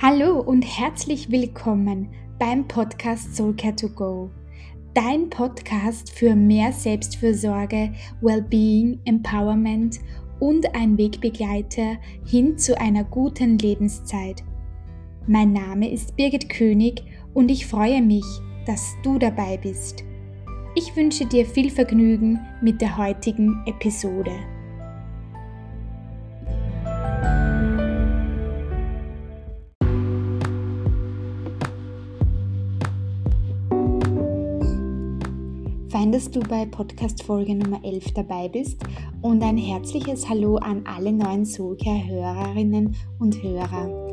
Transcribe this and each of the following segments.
Hallo und herzlich willkommen beim Podcast Soulcare to Go. Dein Podcast für mehr Selbstfürsorge, Wellbeing, Empowerment und ein Wegbegleiter hin zu einer guten Lebenszeit. Mein Name ist Birgit König und ich freue mich, dass du dabei bist. Ich wünsche dir viel Vergnügen mit der heutigen Episode. Fein, dass du bei Podcast-Folge Nummer 11 dabei bist und ein herzliches Hallo an alle neuen Soulcare-Hörerinnen und Hörer.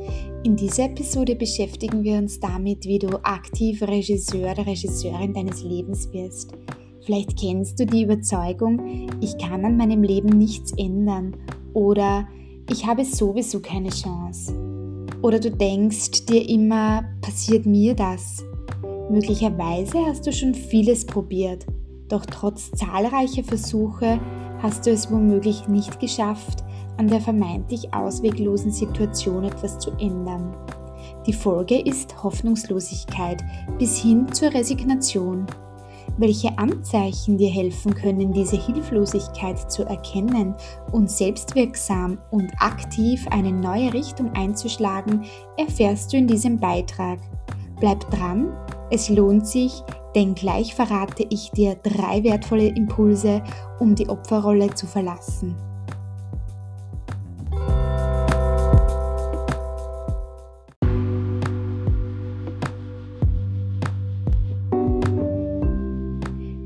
In dieser Episode beschäftigen wir uns damit, wie du aktiv Regisseur oder Regisseurin deines Lebens wirst. Vielleicht kennst du die Überzeugung, ich kann an meinem Leben nichts ändern oder ich habe sowieso keine Chance. Oder du denkst dir immer, passiert mir das? Möglicherweise hast du schon vieles probiert, doch trotz zahlreicher Versuche hast du es womöglich nicht geschafft, an der vermeintlich ausweglosen Situation etwas zu ändern. Die Folge ist Hoffnungslosigkeit bis hin zur Resignation. Welche Anzeichen dir helfen können, diese Hilflosigkeit zu erkennen und selbstwirksam und aktiv eine neue Richtung einzuschlagen, erfährst du in diesem Beitrag. Bleib dran es lohnt sich, denn gleich verrate ich dir drei wertvolle Impulse, um die Opferrolle zu verlassen.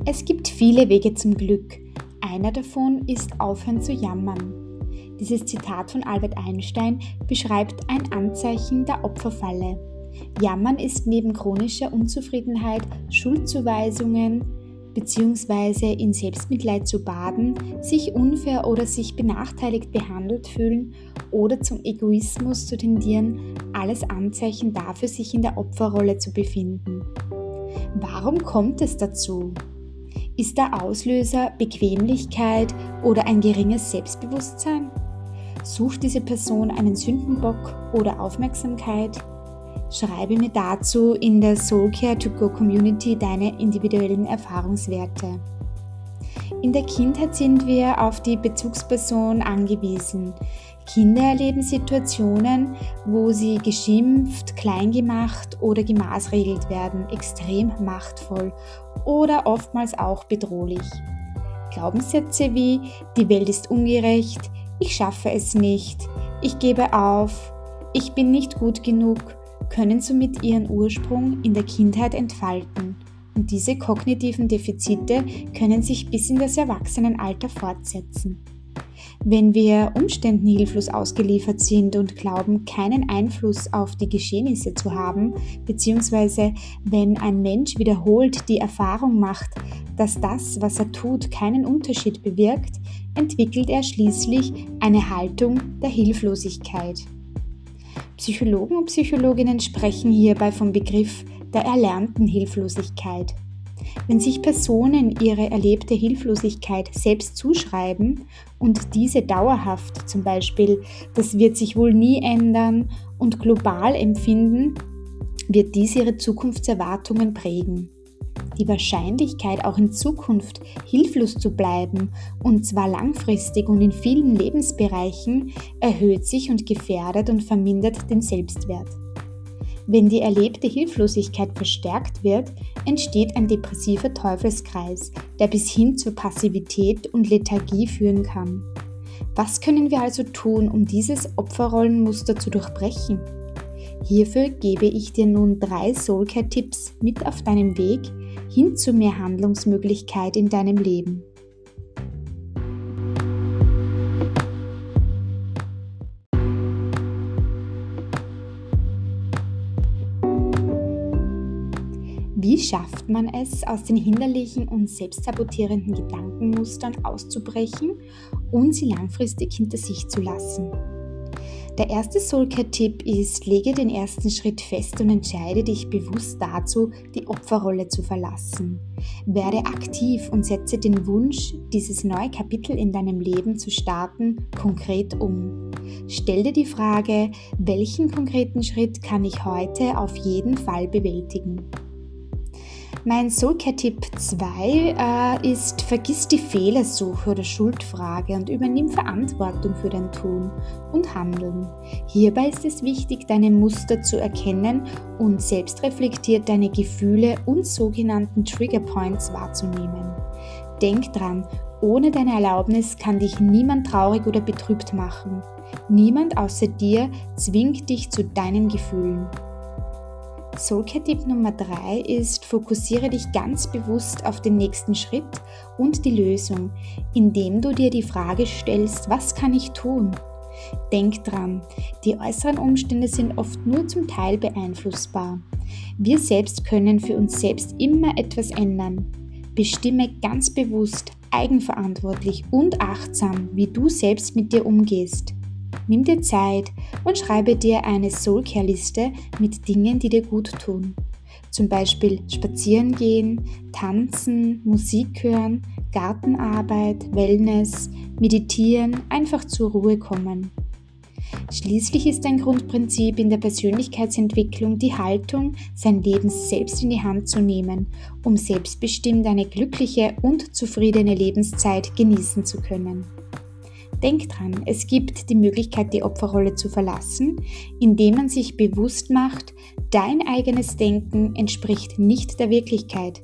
Es gibt viele Wege zum Glück. Einer davon ist aufhören zu jammern. Dieses Zitat von Albert Einstein beschreibt ein Anzeichen der Opferfalle. Jammern ist neben chronischer Unzufriedenheit, Schuldzuweisungen bzw. in Selbstmitleid zu baden, sich unfair oder sich benachteiligt behandelt fühlen oder zum Egoismus zu tendieren, alles Anzeichen dafür, sich in der Opferrolle zu befinden. Warum kommt es dazu? Ist der Auslöser Bequemlichkeit oder ein geringes Selbstbewusstsein? Sucht diese Person einen Sündenbock oder Aufmerksamkeit? Schreibe mir dazu in der Soulcare to Go Community deine individuellen Erfahrungswerte. In der Kindheit sind wir auf die Bezugsperson angewiesen. Kinder erleben Situationen, wo sie geschimpft, kleingemacht oder gemaßregelt werden, extrem machtvoll oder oftmals auch bedrohlich. Glaubenssätze wie die Welt ist ungerecht, ich schaffe es nicht, ich gebe auf, ich bin nicht gut genug können somit ihren Ursprung in der Kindheit entfalten und diese kognitiven Defizite können sich bis in das Erwachsenenalter fortsetzen. Wenn wir Umständen hilflos ausgeliefert sind und glauben, keinen Einfluss auf die Geschehnisse zu haben, beziehungsweise wenn ein Mensch wiederholt die Erfahrung macht, dass das, was er tut, keinen Unterschied bewirkt, entwickelt er schließlich eine Haltung der Hilflosigkeit. Psychologen und Psychologinnen sprechen hierbei vom Begriff der erlernten Hilflosigkeit. Wenn sich Personen ihre erlebte Hilflosigkeit selbst zuschreiben und diese dauerhaft, zum Beispiel, das wird sich wohl nie ändern und global empfinden, wird dies ihre Zukunftserwartungen prägen die Wahrscheinlichkeit, auch in Zukunft hilflos zu bleiben, und zwar langfristig und in vielen Lebensbereichen, erhöht sich und gefährdet und vermindert den Selbstwert. Wenn die erlebte Hilflosigkeit verstärkt wird, entsteht ein depressiver Teufelskreis, der bis hin zur Passivität und Lethargie führen kann. Was können wir also tun, um dieses Opferrollenmuster zu durchbrechen? Hierfür gebe ich dir nun drei Soulcare-Tipps mit auf deinem Weg, hin zu mehr Handlungsmöglichkeit in deinem Leben. Wie schafft man es, aus den hinderlichen und selbstsabotierenden Gedankenmustern auszubrechen und sie langfristig hinter sich zu lassen? Der erste Soulcare-Tipp ist, lege den ersten Schritt fest und entscheide dich bewusst dazu, die Opferrolle zu verlassen. Werde aktiv und setze den Wunsch, dieses neue Kapitel in deinem Leben zu starten, konkret um. Stell dir die Frage, welchen konkreten Schritt kann ich heute auf jeden Fall bewältigen? Mein Soulcare-Tipp 2 äh, ist, vergiss die Fehlersuche oder Schuldfrage und übernimm Verantwortung für dein Tun und Handeln. Hierbei ist es wichtig, deine Muster zu erkennen und selbstreflektiert deine Gefühle und sogenannten Trigger Points wahrzunehmen. Denk dran, ohne deine Erlaubnis kann dich niemand traurig oder betrübt machen. Niemand außer dir zwingt dich zu deinen Gefühlen. Soulcare-Tipp Nummer 3 ist, fokussiere dich ganz bewusst auf den nächsten Schritt und die Lösung, indem du dir die Frage stellst, was kann ich tun? Denk dran, die äußeren Umstände sind oft nur zum Teil beeinflussbar. Wir selbst können für uns selbst immer etwas ändern. Bestimme ganz bewusst, eigenverantwortlich und achtsam, wie du selbst mit dir umgehst. Nimm dir Zeit und schreibe dir eine Soulcare-Liste mit Dingen, die dir gut tun. Zum Beispiel spazieren gehen, tanzen, Musik hören, Gartenarbeit, Wellness, meditieren, einfach zur Ruhe kommen. Schließlich ist ein Grundprinzip in der Persönlichkeitsentwicklung die Haltung, sein Leben selbst in die Hand zu nehmen, um selbstbestimmt eine glückliche und zufriedene Lebenszeit genießen zu können. Denk dran, es gibt die Möglichkeit, die Opferrolle zu verlassen, indem man sich bewusst macht, dein eigenes Denken entspricht nicht der Wirklichkeit.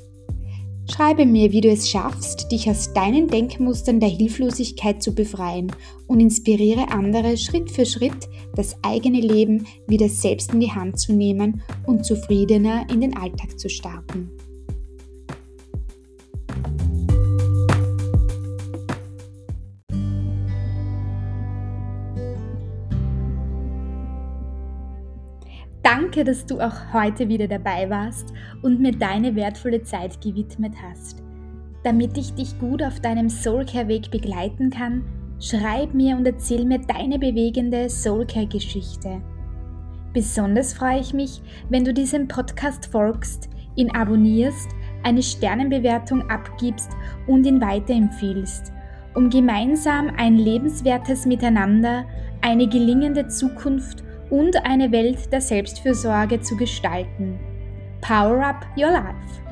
Schreibe mir, wie du es schaffst, dich aus deinen Denkmustern der Hilflosigkeit zu befreien und inspiriere andere Schritt für Schritt, das eigene Leben wieder selbst in die Hand zu nehmen und zufriedener in den Alltag zu starten. Danke, dass du auch heute wieder dabei warst und mir deine wertvolle Zeit gewidmet hast. Damit ich dich gut auf deinem Soulcare-Weg begleiten kann, schreib mir und erzähl mir deine bewegende Soulcare-Geschichte. Besonders freue ich mich, wenn du diesem Podcast folgst, ihn abonnierst, eine Sternenbewertung abgibst und ihn weiterempfiehlst, um gemeinsam ein lebenswertes Miteinander, eine gelingende Zukunft und eine Welt der Selbstfürsorge zu gestalten. Power Up Your Life!